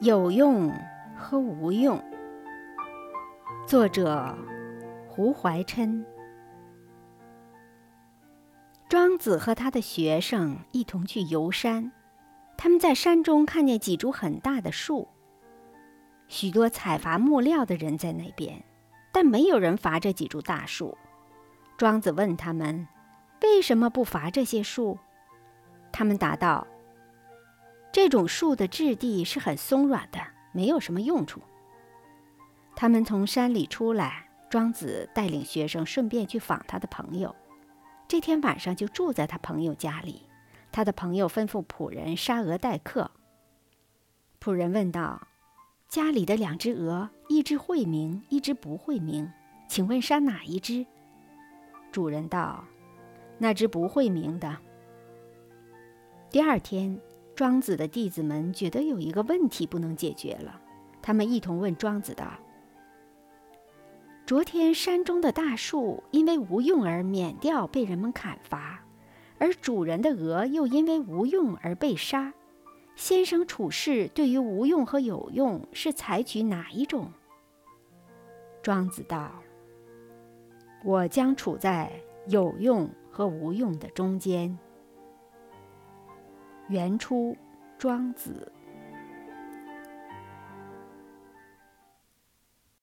有用和无用。作者胡怀琛。庄子和他的学生一同去游山，他们在山中看见几株很大的树，许多采伐木料的人在那边，但没有人伐这几株大树。庄子问他们：“为什么不伐这些树？”他们答道。这种树的质地是很松软的，没有什么用处。他们从山里出来，庄子带领学生顺便去访他的朋友。这天晚上就住在他朋友家里。他的朋友吩咐仆人杀鹅待客。仆人问道：“家里的两只鹅，一只会鸣，一只不会鸣，请问杀哪一只？”主人道：“那只不会鸣的。”第二天。庄子的弟子们觉得有一个问题不能解决了，他们一同问庄子道：“昨天山中的大树因为无用而免掉被人们砍伐，而主人的鹅又因为无用而被杀。先生处事对于无用和有用是采取哪一种？”庄子道：“我将处在有用和无用的中间。”原初《庄子》。